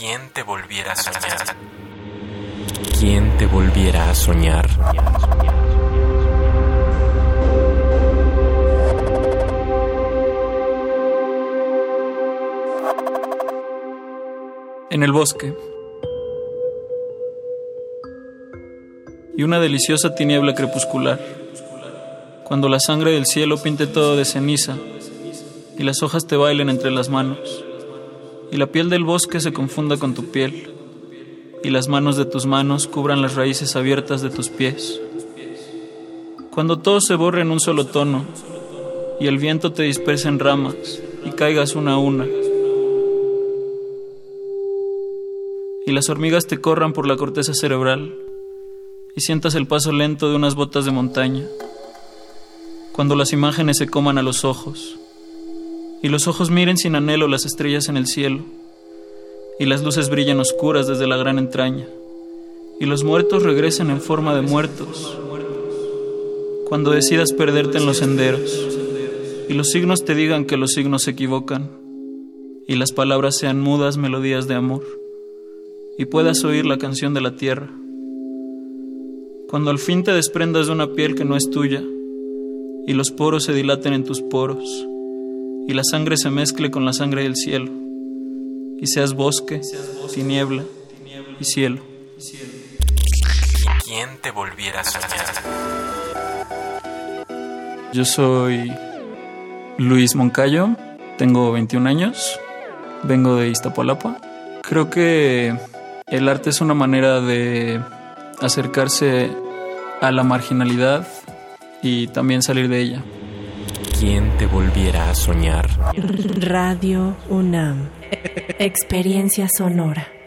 ¿Quién te volviera a soñar? ¿Quién te volviera a soñar? En el bosque. Y una deliciosa tiniebla crepuscular. Cuando la sangre del cielo pinte todo de ceniza y las hojas te bailen entre las manos y la piel del bosque se confunda con tu piel y las manos de tus manos cubran las raíces abiertas de tus pies. Cuando todo se borre en un solo tono y el viento te disperse en ramas y caigas una a una y las hormigas te corran por la corteza cerebral y sientas el paso lento de unas botas de montaña. Cuando las imágenes se coman a los ojos y los ojos miren sin anhelo las estrellas en el cielo y las luces brillan oscuras desde la gran entraña y los muertos regresen en forma de muertos. Cuando decidas perderte en los senderos y los signos te digan que los signos se equivocan y las palabras sean mudas melodías de amor y puedas oír la canción de la tierra. Cuando al fin te desprendas de una piel que no es tuya y los poros se dilaten en tus poros y la sangre se mezcle con la sangre del cielo y seas bosque, tiniebla y cielo. ¿Quién te volviera a soñar? Yo soy Luis Moncayo, tengo 21 años, vengo de Iztapalapa. Creo que el arte es una manera de acercarse a la marginalidad y también salir de ella. ¿Quién te volviera a soñar? Radio UNAM. Experiencia sonora.